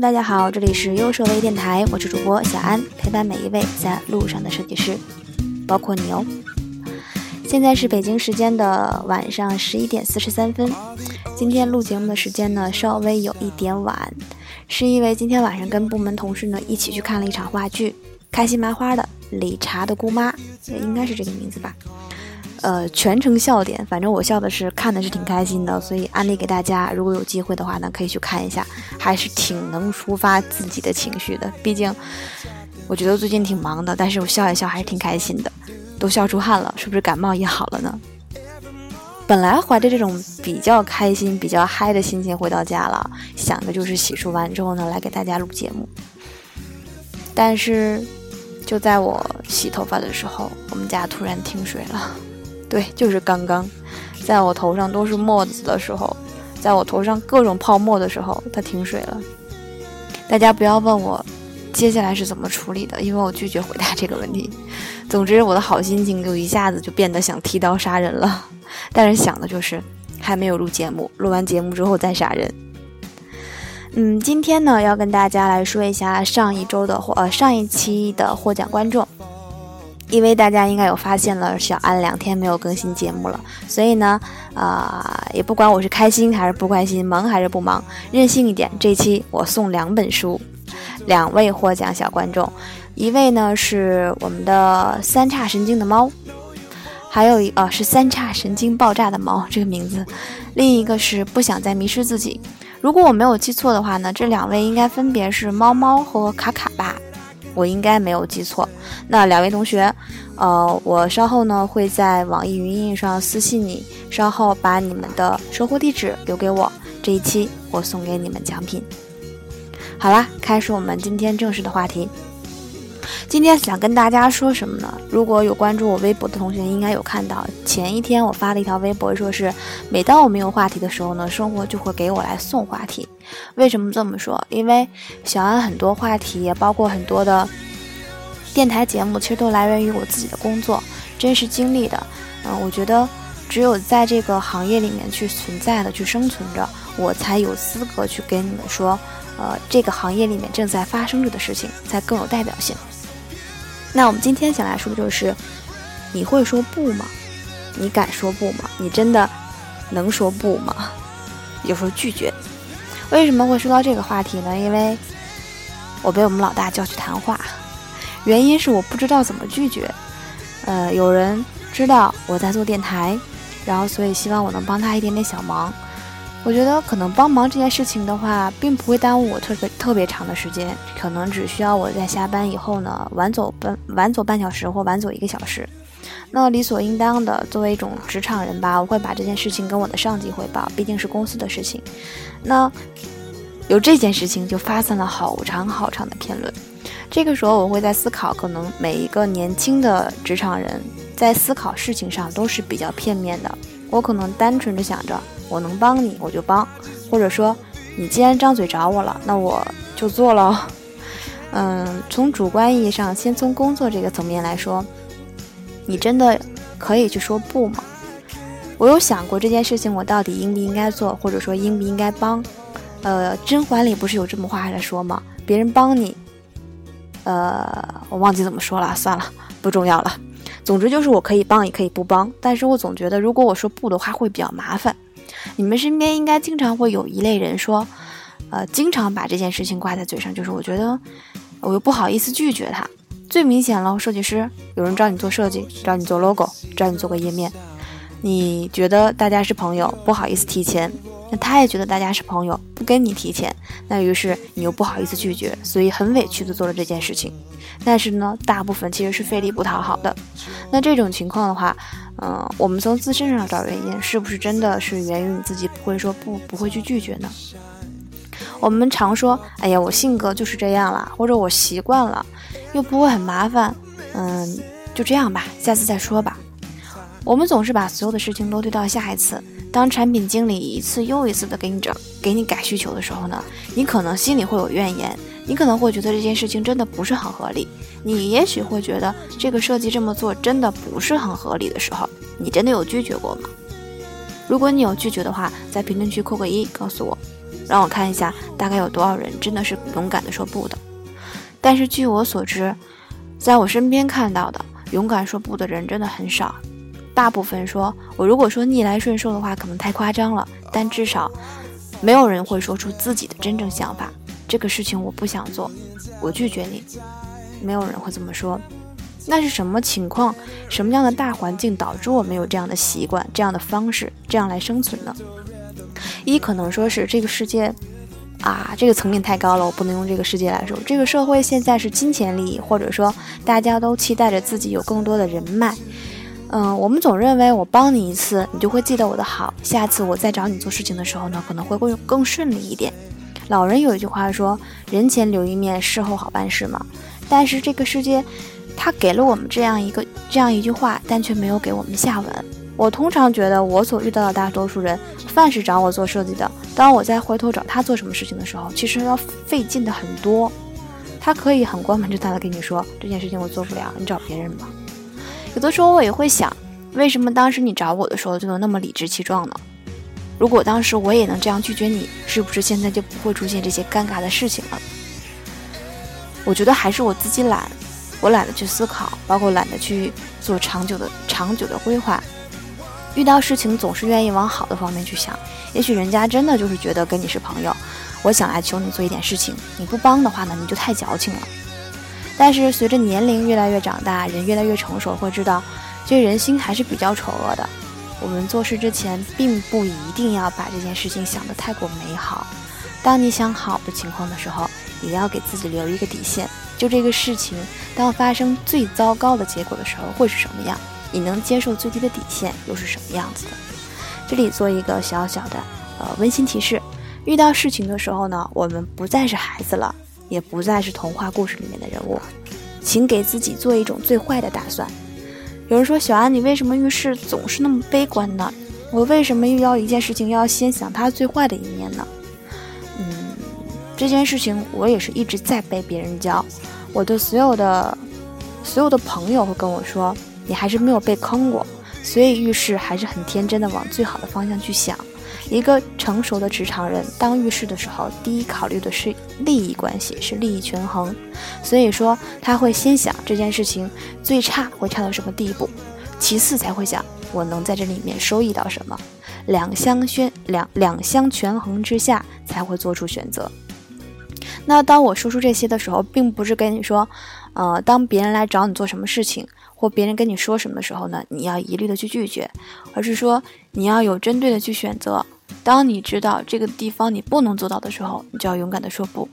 大家好，这里是优设微电台，我是主播小安，陪伴每一位在路上的设计师，包括你哦。现在是北京时间的晚上十一点四十三分，今天录节目的时间呢稍微有一点晚，是因为今天晚上跟部门同事呢一起去看了一场话剧，开心麻花的《理查的姑妈》，也应该是这个名字吧。呃，全程笑点，反正我笑的是看的是挺开心的，所以安利给大家，如果有机会的话呢，可以去看一下，还是挺能抒发自己的情绪的。毕竟我觉得最近挺忙的，但是我笑一笑还是挺开心的，都笑出汗了，是不是感冒也好了呢？本来怀着这种比较开心、比较嗨的心情回到家了，想的就是洗漱完之后呢，来给大家录节目。但是就在我洗头发的时候，我们家突然停水了。对，就是刚刚，在我头上都是沫子的时候，在我头上各种泡沫的时候，它停水了。大家不要问我接下来是怎么处理的，因为我拒绝回答这个问题。总之，我的好心情就一下子就变得想提刀杀人了。但是想的就是还没有录节目，录完节目之后再杀人。嗯，今天呢要跟大家来说一下上一周的获呃上一期的获奖观众。因为大家应该有发现了，小安两天没有更新节目了，所以呢，啊，也不管我是开心还是不开心，忙还是不忙，任性一点。这期我送两本书，两位获奖小观众，一位呢是我们的三叉神经的猫，还有一呃是三叉神经爆炸的猫这个名字，另一个是不想再迷失自己。如果我没有记错的话呢，这两位应该分别是猫猫和卡卡吧。我应该没有记错，那两位同学，呃，我稍后呢会在网易云音乐上私信你，稍后把你们的收货地址留给我，这一期我送给你们奖品。好啦，开始我们今天正式的话题。今天想跟大家说什么呢？如果有关注我微博的同学，应该有看到前一天我发了一条微博，说是每当我没有话题的时候呢，生活就会给我来送话题。为什么这么说？因为小安很多话题，包括很多的电台节目，其实都来源于我自己的工作，真实经历的。嗯，我觉得只有在这个行业里面去存在的、去生存着，我才有资格去跟你们说，呃，这个行业里面正在发生着的事情，才更有代表性。那我们今天想来说的就是，你会说不吗？你敢说不吗？你真的能说不吗？有时候拒绝。为什么会说到这个话题呢？因为我被我们老大叫去谈话，原因是我不知道怎么拒绝。呃，有人知道我在做电台，然后所以希望我能帮他一点点小忙。我觉得可能帮忙这件事情的话，并不会耽误我特别特别长的时间，可能只需要我在下班以后呢，晚走半晚走半小时或晚走一个小时。那理所应当的，作为一种职场人吧，我会把这件事情跟我的上级汇报，毕竟是公司的事情。那有这件事情就发散了好长好长的评论。这个时候我会在思考，可能每一个年轻的职场人在思考事情上都是比较片面的。我可能单纯的想着。我能帮你，我就帮，或者说，你既然张嘴找我了，那我就做了。嗯，从主观意义上，先从工作这个层面来说，你真的可以去说不吗？我有想过这件事情，我到底应不应该做，或者说应不应该帮？呃，甄嬛里不是有这么话来说吗？别人帮你，呃，我忘记怎么说了，算了，不重要了。总之就是我可以帮，也可以不帮，但是我总觉得如果我说不的话，会比较麻烦。你们身边应该经常会有一类人说，呃，经常把这件事情挂在嘴上，就是我觉得我又不好意思拒绝他。最明显了，设计师有人找你做设计，找你做 logo，找你做个页面，你觉得大家是朋友，不好意思提钱，那他也觉得大家是朋友，不跟你提钱，那于是你又不好意思拒绝，所以很委屈的做了这件事情。但是呢，大部分其实是费力不讨好的。那这种情况的话，嗯，我们从自身上找原因，是不是真的是源于你自己不会说不，不会去拒绝呢？我们常说，哎呀，我性格就是这样了，或者我习惯了，又不会很麻烦，嗯，就这样吧，下次再说吧。我们总是把所有的事情都推到下一次。当产品经理一次又一次的给你找、给你改需求的时候呢，你可能心里会有怨言，你可能会觉得这件事情真的不是很合理。你也许会觉得这个设计这么做真的不是很合理的时候，你真的有拒绝过吗？如果你有拒绝的话，在评论区扣个一告诉我。让我看一下大概有多少人真的是勇敢的说不的。但是据我所知，在我身边看到的勇敢说不的人真的很少。大部分说我如果说逆来顺受的话，可能太夸张了。但至少，没有人会说出自己的真正想法。这个事情我不想做，我拒绝你。没有人会这么说。那是什么情况？什么样的大环境导致我们有这样的习惯、这样的方式、这样来生存呢？一可能说是这个世界，啊，这个层面太高了，我不能用这个世界来说。这个社会现在是金钱利益，或者说大家都期待着自己有更多的人脉。嗯，我们总认为我帮你一次，你就会记得我的好，下次我再找你做事情的时候呢，可能会更更顺利一点。老人有一句话说：“人前留一面，事后好办事嘛。”但是这个世界，他给了我们这样一个这样一句话，但却没有给我们下文。我通常觉得，我所遇到的大多数人，凡是找我做设计的，当我再回头找他做什么事情的时候，其实要费劲的很多。他可以很光明正大的跟你说这件事情我做不了，你找别人吧。有的时候我也会想，为什么当时你找我的时候就能那么理直气壮呢？如果当时我也能这样拒绝你，是不是现在就不会出现这些尴尬的事情了？我觉得还是我自己懒，我懒得去思考，包括懒得去做长久的长久的规划。遇到事情总是愿意往好的方面去想，也许人家真的就是觉得跟你是朋友，我想来求你做一点事情，你不帮的话呢，你就太矫情了。但是随着年龄越来越长大，人越来越成熟，会知道，这人心还是比较丑恶的。我们做事之前，并不一定要把这件事情想得太过美好。当你想好的情况的时候，也要给自己留一个底线。就这个事情，当发生最糟糕的结果的时候，会是什么样？你能接受最低的底线又是什么样子的？这里做一个小小的呃温馨提示：遇到事情的时候呢，我们不再是孩子了。也不再是童话故事里面的人物，请给自己做一种最坏的打算。有人说：“小安，你为什么遇事总是那么悲观呢？我为什么遇到一件事情要先想他最坏的一面呢？”嗯，这件事情我也是一直在被别人教。我的所有的所有的朋友会跟我说：“你还是没有被坑过，所以遇事还是很天真的往最好的方向去想。”一个成熟的职场人，当遇事的时候，第一考虑的是利益关系，是利益权衡。所以说，他会先想这件事情最差会差到什么地步，其次才会想我能在这里面收益到什么。两相宣两两相权衡之下，才会做出选择。那当我说出这些的时候，并不是跟你说，呃，当别人来找你做什么事情。或别人跟你说什么的时候呢，你要一律的去拒绝，而是说你要有针对的去选择。当你知道这个地方你不能做到的时候，你就要勇敢的说不，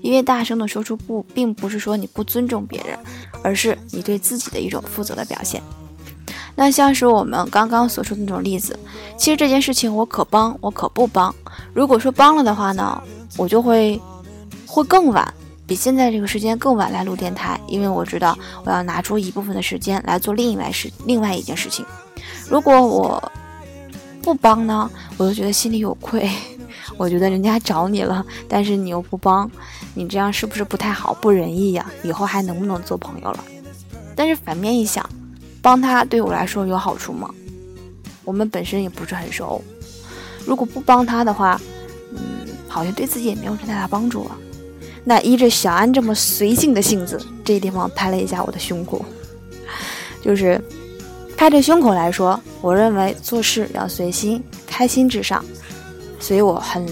因为大声的说出不，并不是说你不尊重别人，而是你对自己的一种负责的表现。那像是我们刚刚所说的那种例子，其实这件事情我可帮，我可不帮。如果说帮了的话呢，我就会会更晚。比现在这个时间更晚来录电台，因为我知道我要拿出一部分的时间来做另外事，另外一件事情。如果我不帮呢，我就觉得心里有愧。我觉得人家找你了，但是你又不帮，你这样是不是不太好，不仁义呀？以后还能不能做朋友了？但是反面一想，帮他对我来说有好处吗？我们本身也不是很熟，如果不帮他的话，嗯，好像对自己也没有太大帮助啊。那依着小安这么随性的性子，这地方拍了一下我的胸口，就是拍着胸口来说，我认为做事要随心，开心至上，所以我很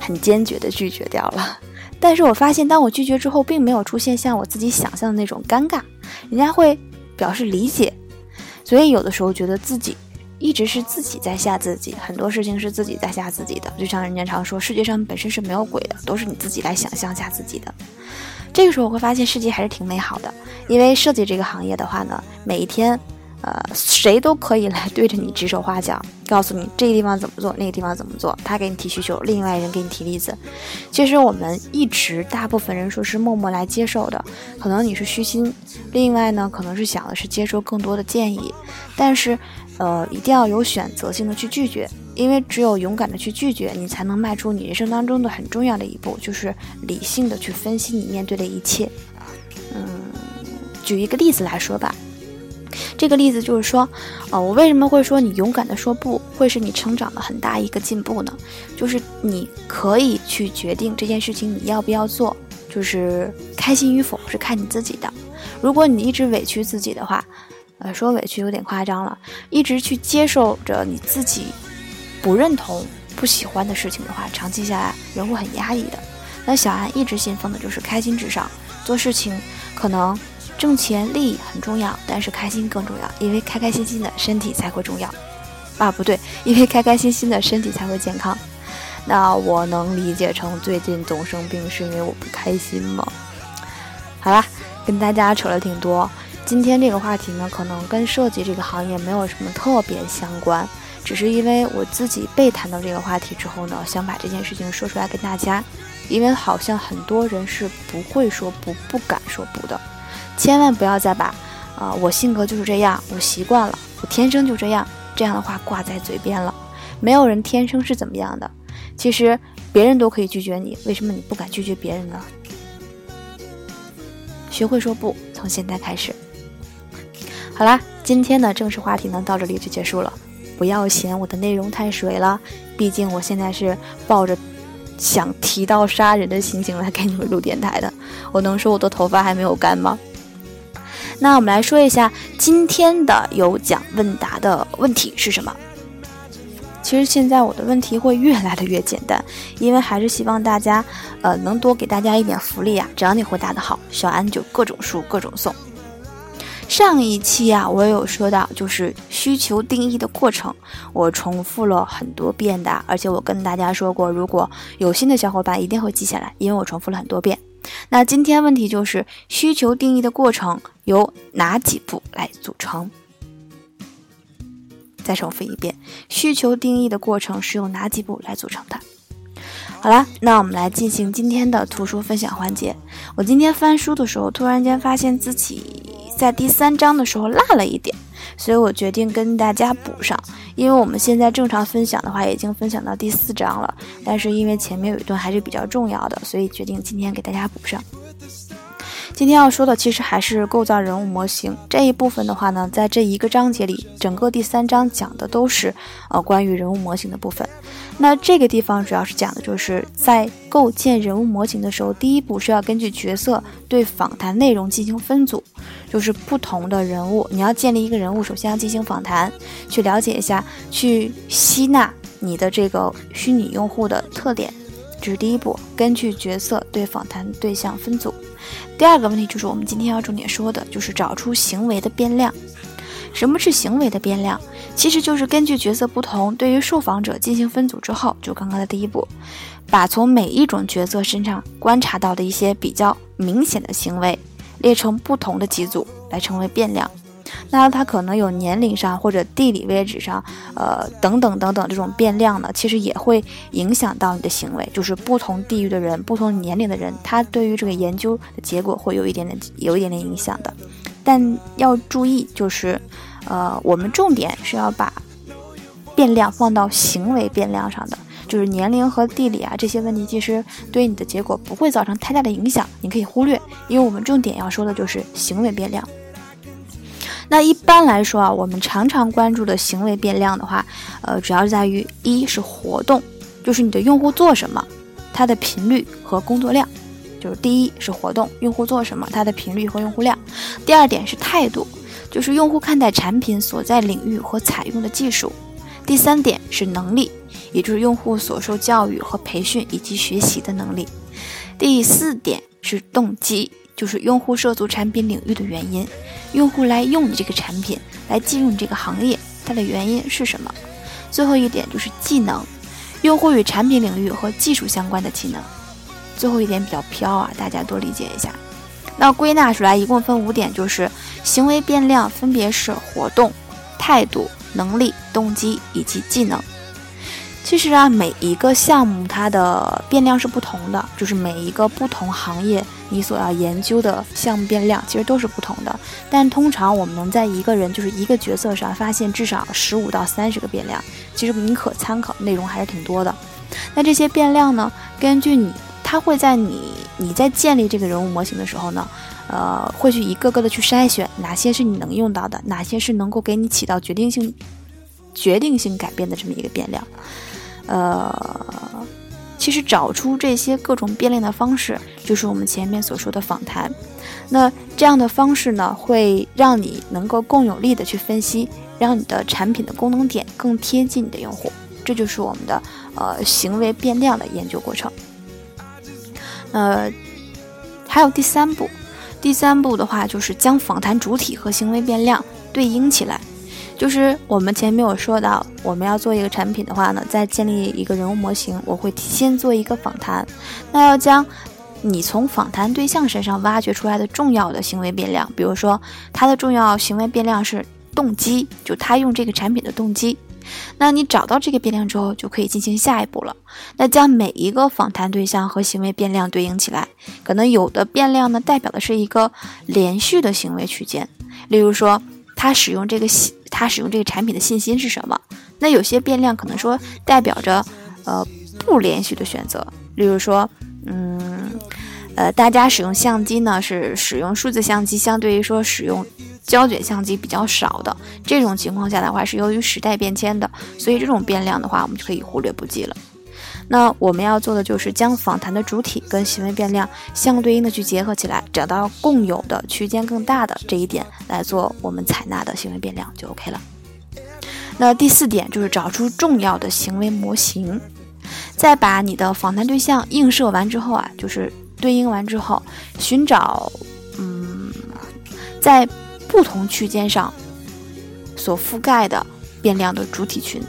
很坚决的拒绝掉了。但是我发现，当我拒绝之后，并没有出现像我自己想象的那种尴尬，人家会表示理解，所以有的时候觉得自己。一直是自己在吓自己，很多事情是自己在吓自己的。就像人家常说，世界上本身是没有鬼的，都是你自己来想象吓自己的。这个时候我会发现世界还是挺美好的，因为设计这个行业的话呢，每一天。呃，谁都可以来对着你指手画脚，告诉你这个地方怎么做，那个地方怎么做。他给你提需求，另外人给你提例子。其实我们一直大部分人说是默默来接受的，可能你是虚心，另外呢，可能是想的是接受更多的建议。但是，呃，一定要有选择性的去拒绝，因为只有勇敢的去拒绝，你才能迈出你人生当中的很重要的一步，就是理性的去分析你面对的一切。嗯，举一个例子来说吧。这个例子就是说，呃，我为什么会说你勇敢的说不会是你成长的很大一个进步呢？就是你可以去决定这件事情你要不要做，就是开心与否是看你自己的。如果你一直委屈自己的话，呃，说委屈有点夸张了，一直去接受着你自己不认同、不喜欢的事情的话，长期下来人会很压抑的。那小安一直信奉的就是开心至上，做事情可能。挣钱利益很重要，但是开心更重要，因为开开心心的身体才会重要。啊，不对，因为开开心心的身体才会健康。那我能理解成最近总生病是因为我不开心吗？好啦，跟大家扯了挺多。今天这个话题呢，可能跟设计这个行业没有什么特别相关，只是因为我自己被谈到这个话题之后呢，想把这件事情说出来跟大家，因为好像很多人是不会说不，不敢说不的。千万不要再把，啊，我性格就是这样，我习惯了，我天生就这样，这样的话挂在嘴边了。没有人天生是怎么样的，其实别人都可以拒绝你，为什么你不敢拒绝别人呢？学会说不，从现在开始。好啦，今天的正式话题呢，到这里就结束了。不要嫌我的内容太水了，毕竟我现在是抱着。想提刀杀人的心情来给你们录电台的，我能说我的头发还没有干吗？那我们来说一下今天的有奖问答的问题是什么？其实现在我的问题会越来的越简单，因为还是希望大家，呃，能多给大家一点福利啊！只要你回答的好，小安就各种书各种送。上一期啊，我有说到，就是需求定义的过程，我重复了很多遍的，而且我跟大家说过，如果有新的小伙伴一定会记下来，因为我重复了很多遍。那今天问题就是需求定义的过程由哪几步来组成？再重复一遍，需求定义的过程是由哪几步来组成的？好了，那我们来进行今天的图书分享环节。我今天翻书的时候，突然间发现自己。在第三章的时候落了一点，所以我决定跟大家补上。因为我们现在正常分享的话，已经分享到第四章了，但是因为前面有一段还是比较重要的，所以决定今天给大家补上。今天要说的其实还是构造人物模型这一部分的话呢，在这一个章节里，整个第三章讲的都是呃关于人物模型的部分。那这个地方主要是讲的就是在构建人物模型的时候，第一步是要根据角色对访谈内容进行分组，就是不同的人物，你要建立一个人物，首先要进行访谈，去了解一下，去吸纳你的这个虚拟用户的特点，这是第一步。根据角色对访谈对象分组。第二个问题就是我们今天要重点说的，就是找出行为的变量。什么是行为的变量？其实就是根据角色不同，对于受访者进行分组之后，就刚刚的第一步，把从每一种角色身上观察到的一些比较明显的行为，列成不同的几组来成为变量。那它可能有年龄上或者地理位置上，呃等等等等这种变量呢，其实也会影响到你的行为。就是不同地域的人、不同年龄的人，他对于这个研究的结果会有一点点、有一点点影响的。但要注意，就是，呃，我们重点是要把变量放到行为变量上的，就是年龄和地理啊这些问题，其实对你的结果不会造成太大的影响，你可以忽略，因为我们重点要说的就是行为变量。那一般来说啊，我们常常关注的行为变量的话，呃，主要在于一是活动，就是你的用户做什么，它的频率和工作量。就是第一是活动，用户做什么，它的频率和用户量；第二点是态度，就是用户看待产品所在领域和采用的技术；第三点是能力，也就是用户所受教育和培训以及学习的能力；第四点是动机，就是用户涉足产品领域的原因，用户来用你这个产品，来进入你这个行业，它的原因是什么？最后一点就是技能，用户与产品领域和技术相关的技能。最后一点比较飘啊，大家多理解一下。那归纳出来一共分五点，就是行为变量分别是活动、态度、能力、动机以及技能。其实啊，每一个项目它的变量是不同的，就是每一个不同行业你所要研究的项目变量其实都是不同的。但通常我们能在一个人就是一个角色上发现至少十五到三十个变量，其实你可参考内容还是挺多的。那这些变量呢，根据你。它会在你你在建立这个人物模型的时候呢，呃，会去一个个的去筛选哪些是你能用到的，哪些是能够给你起到决定性、决定性改变的这么一个变量。呃，其实找出这些各种变量的方式，就是我们前面所说的访谈。那这样的方式呢，会让你能够更有力的去分析，让你的产品的功能点更贴近你的用户。这就是我们的呃行为变量的研究过程。呃，还有第三步，第三步的话就是将访谈主体和行为变量对应起来。就是我们前面有说到，我们要做一个产品的话呢，在建立一个人物模型，我会先做一个访谈，那要将你从访谈对象身上挖掘出来的重要的行为变量，比如说它的重要行为变量是动机，就他用这个产品的动机。那你找到这个变量之后，就可以进行下一步了。那将每一个访谈对象和行为变量对应起来，可能有的变量呢代表的是一个连续的行为区间，例如说他使用这个信，他使用这个产品的信心是什么？那有些变量可能说代表着呃不连续的选择，例如说，嗯，呃，大家使用相机呢是使用数字相机，相对于说使用。胶卷相机比较少的这种情况下的话，是由于时代变迁的，所以这种变量的话，我们就可以忽略不计了。那我们要做的就是将访谈的主体跟行为变量相对应的去结合起来，找到共有的区间更大的这一点来做我们采纳的行为变量就 OK 了。那第四点就是找出重要的行为模型，在把你的访谈对象映射完之后啊，就是对应完之后，寻找嗯，在不同区间上所覆盖的变量的主体群。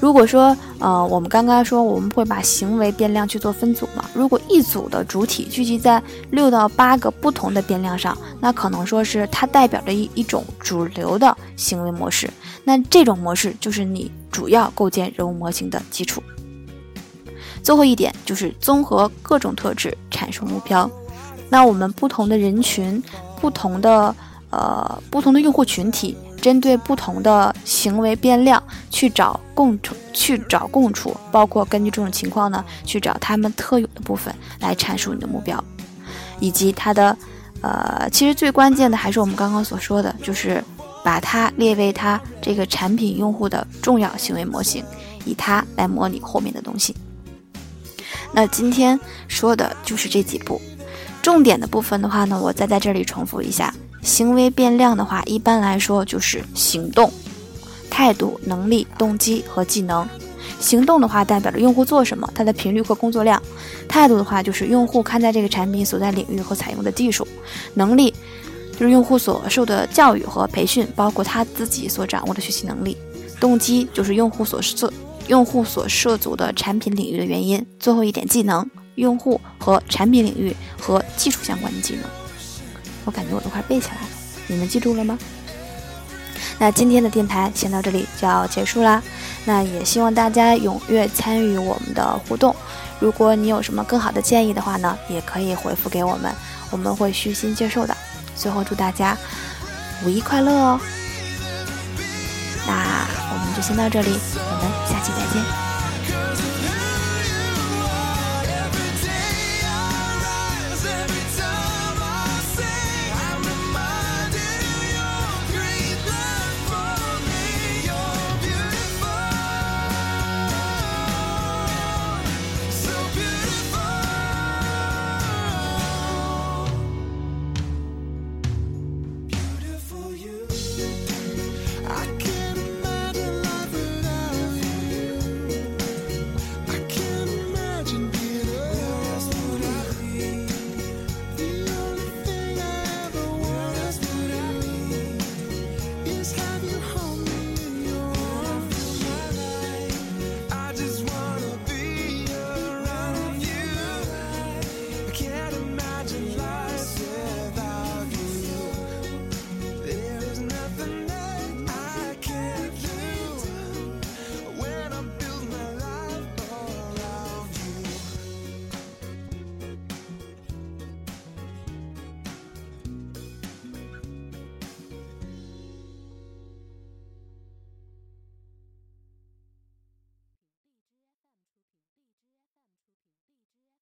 如果说，呃，我们刚刚说我们会把行为变量去做分组嘛？如果一组的主体聚集在六到八个不同的变量上，那可能说是它代表着一一种主流的行为模式。那这种模式就是你主要构建人物模型的基础。最后一点就是综合各种特质阐述目标。那我们不同的人群，不同的。呃，不同的用户群体针对不同的行为变量去找共处，去找共处，包括根据这种情况呢，去找他们特有的部分来阐述你的目标，以及它的呃，其实最关键的还是我们刚刚所说的，就是把它列为它这个产品用户的重要行为模型，以它来模拟后面的东西。那今天说的就是这几步，重点的部分的话呢，我再在这里重复一下。行为变量的话，一般来说就是行动、态度、能力、动机和技能。行动的话，代表着用户做什么，它的频率和工作量；态度的话，就是用户看待这个产品所在领域和采用的技术；能力就是用户所受的教育和培训，包括他自己所掌握的学习能力；动机就是用户所涉用户所涉足的产品领域的原因。最后一点，技能，用户和产品领域和技术相关的技能。我感觉我都快背下来了，你们记住了吗？那今天的电台先到这里就要结束啦。那也希望大家踊跃参与我们的互动。如果你有什么更好的建议的话呢，也可以回复给我们，我们会虚心接受的。最后祝大家五一快乐哦！那我们就先到这里，